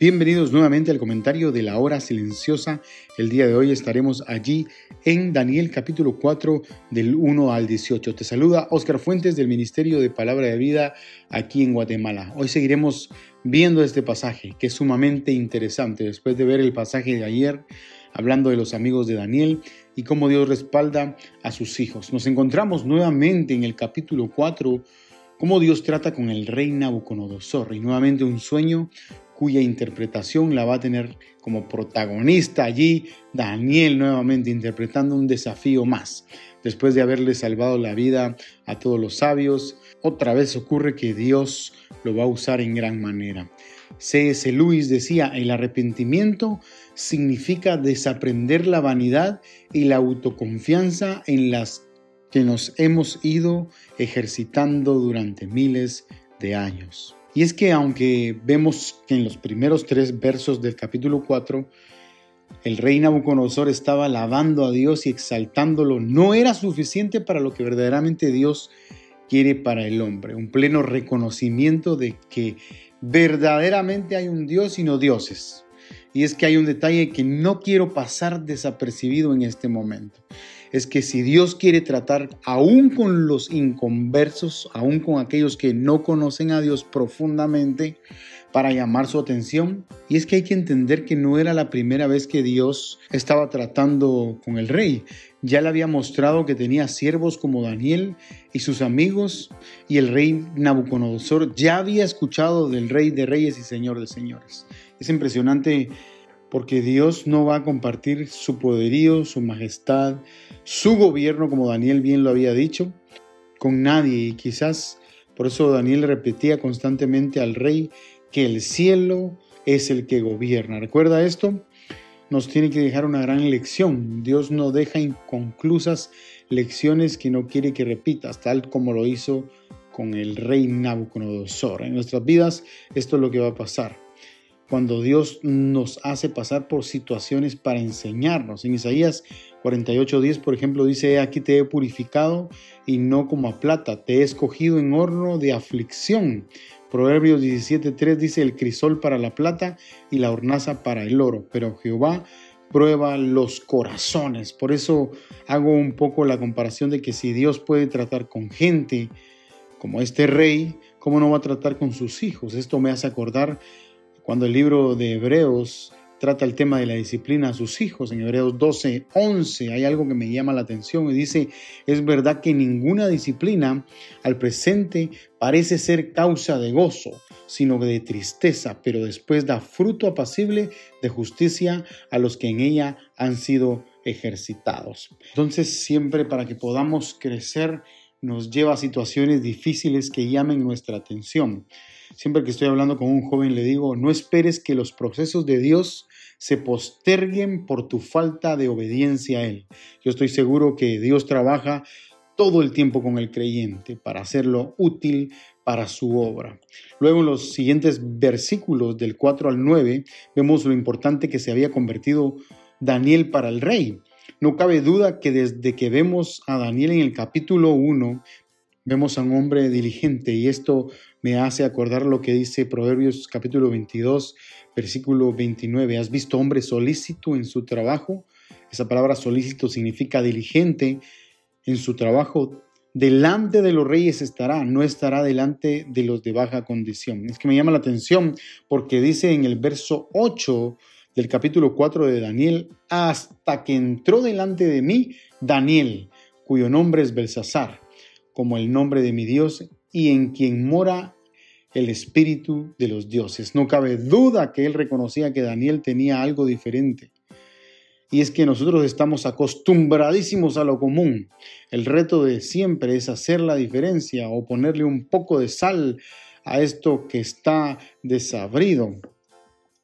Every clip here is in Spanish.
Bienvenidos nuevamente al comentario de la hora silenciosa. El día de hoy estaremos allí en Daniel capítulo 4 del 1 al 18. Te saluda Oscar Fuentes del Ministerio de Palabra de Vida aquí en Guatemala. Hoy seguiremos viendo este pasaje que es sumamente interesante después de ver el pasaje de ayer hablando de los amigos de Daniel y cómo Dios respalda a sus hijos. Nos encontramos nuevamente en el capítulo 4 cómo Dios trata con el rey Nabucodonosor y nuevamente un sueño cuya interpretación la va a tener como protagonista allí Daniel nuevamente interpretando un desafío más. Después de haberle salvado la vida a todos los sabios, otra vez ocurre que Dios lo va a usar en gran manera. C.S. Lewis decía, el arrepentimiento significa desaprender la vanidad y la autoconfianza en las que nos hemos ido ejercitando durante miles de años. Y es que aunque vemos que en los primeros tres versos del capítulo 4, el rey Nabucodonosor estaba alabando a Dios y exaltándolo, no era suficiente para lo que verdaderamente Dios quiere para el hombre, un pleno reconocimiento de que verdaderamente hay un Dios y no dioses. Y es que hay un detalle que no quiero pasar desapercibido en este momento. Es que si Dios quiere tratar aún con los inconversos, aún con aquellos que no conocen a Dios profundamente, para llamar su atención. Y es que hay que entender que no era la primera vez que Dios estaba tratando con el rey. Ya le había mostrado que tenía siervos como Daniel y sus amigos, y el rey Nabucodonosor ya había escuchado del rey de reyes y señor de señores. Es impresionante porque Dios no va a compartir su poderío, su majestad, su gobierno, como Daniel bien lo había dicho, con nadie. Y quizás por eso Daniel repetía constantemente al rey que el cielo es el que gobierna. ¿Recuerda esto? Nos tiene que dejar una gran lección. Dios no deja inconclusas lecciones que no quiere que repitas, tal como lo hizo con el rey Nabucodonosor. En nuestras vidas esto es lo que va a pasar cuando Dios nos hace pasar por situaciones para enseñarnos. En Isaías 48:10, por ejemplo, dice, aquí te he purificado y no como a plata, te he escogido en horno de aflicción. Proverbios 17:3 dice, el crisol para la plata y la hornaza para el oro, pero Jehová prueba los corazones. Por eso hago un poco la comparación de que si Dios puede tratar con gente como este rey, ¿cómo no va a tratar con sus hijos? Esto me hace acordar cuando el libro de Hebreos trata el tema de la disciplina a sus hijos, en Hebreos 12, 11, hay algo que me llama la atención y dice, es verdad que ninguna disciplina al presente parece ser causa de gozo, sino de tristeza, pero después da fruto apacible de justicia a los que en ella han sido ejercitados. Entonces, siempre para que podamos crecer, nos lleva a situaciones difíciles que llamen nuestra atención. Siempre que estoy hablando con un joven le digo, no esperes que los procesos de Dios se posterguen por tu falta de obediencia a Él. Yo estoy seguro que Dios trabaja todo el tiempo con el creyente para hacerlo útil para su obra. Luego en los siguientes versículos del 4 al 9 vemos lo importante que se había convertido Daniel para el rey. No cabe duda que desde que vemos a Daniel en el capítulo 1, vemos a un hombre diligente y esto me hace acordar lo que dice Proverbios capítulo 22, versículo 29. ¿Has visto hombre solícito en su trabajo? Esa palabra solícito significa diligente en su trabajo. Delante de los reyes estará, no estará delante de los de baja condición. Es que me llama la atención porque dice en el verso 8 del capítulo 4 de Daniel, hasta que entró delante de mí Daniel, cuyo nombre es Belsasar, como el nombre de mi Dios y en quien mora el espíritu de los dioses. No cabe duda que él reconocía que Daniel tenía algo diferente. Y es que nosotros estamos acostumbradísimos a lo común. El reto de siempre es hacer la diferencia o ponerle un poco de sal a esto que está desabrido.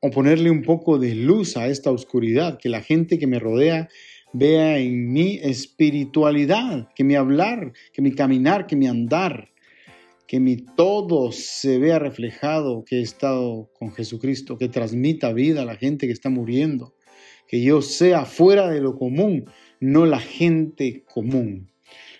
o ponerle un poco de luz a esta oscuridad, que la gente que me rodea vea en mi espiritualidad, que mi hablar, que mi caminar, que mi andar, que mi todo se vea reflejado, que he estado con Jesucristo, que transmita vida a la gente que está muriendo, que yo sea fuera de lo común, no la gente común.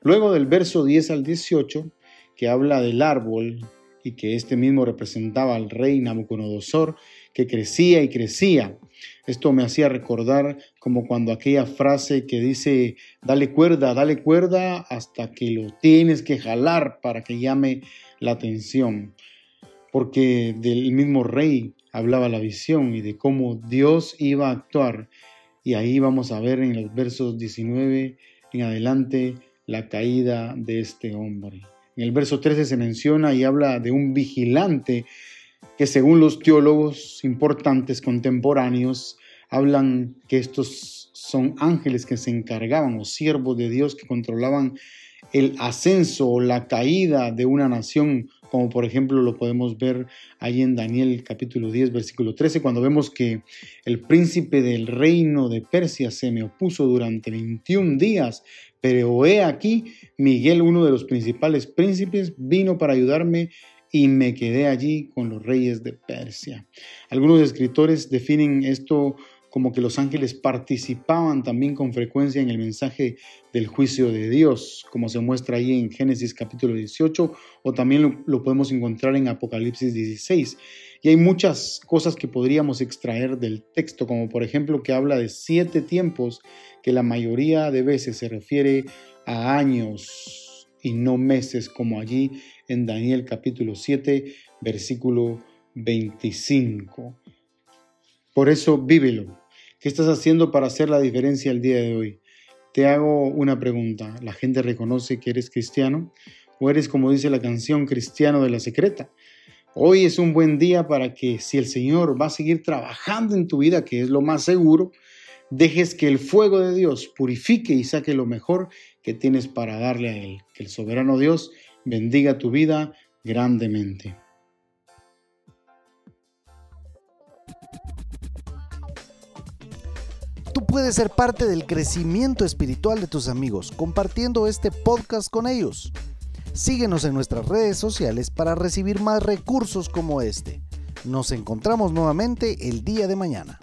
Luego del verso 10 al 18, que habla del árbol y que este mismo representaba al rey Nabucodonosor, que crecía y crecía. Esto me hacía recordar como cuando aquella frase que dice, dale cuerda, dale cuerda hasta que lo tienes que jalar para que llame la atención. Porque del mismo rey hablaba la visión y de cómo Dios iba a actuar. Y ahí vamos a ver en los versos 19 en adelante la caída de este hombre. En el verso 13 se menciona y habla de un vigilante que según los teólogos importantes contemporáneos hablan que estos son ángeles que se encargaban o siervos de Dios que controlaban el ascenso o la caída de una nación, como por ejemplo lo podemos ver ahí en Daniel capítulo 10, versículo 13, cuando vemos que el príncipe del reino de Persia se me opuso durante 21 días, pero he aquí, Miguel, uno de los principales príncipes, vino para ayudarme y me quedé allí con los reyes de Persia. Algunos escritores definen esto como que los ángeles participaban también con frecuencia en el mensaje del juicio de Dios, como se muestra ahí en Génesis capítulo 18, o también lo, podemos encontrar en Apocalipsis 16. Y hay muchas cosas que podríamos extraer del texto, como por ejemplo que habla de siete tiempos, que la mayoría de veces se refiere a años y no meses, como allí en Daniel capítulo 7, versículo 25. Por eso vívelo. ¿Qué estás haciendo para hacer la diferencia el día de hoy? Te hago una pregunta. ¿La gente reconoce que eres cristiano? ¿O eres, como dice la canción, cristiano de la secreta? Hoy es un buen día para que si el Señor va a seguir trabajando en tu vida, que es lo más seguro, dejes que el fuego de Dios purifique y saque lo mejor que tienes para darle a Él. Que el soberano Dios bendiga tu vida grandemente. Tú puedes ser parte del crecimiento espiritual de tus amigos compartiendo este podcast con ellos. Síguenos en nuestras redes sociales para recibir más recursos como este. Nos encontramos nuevamente el día de mañana.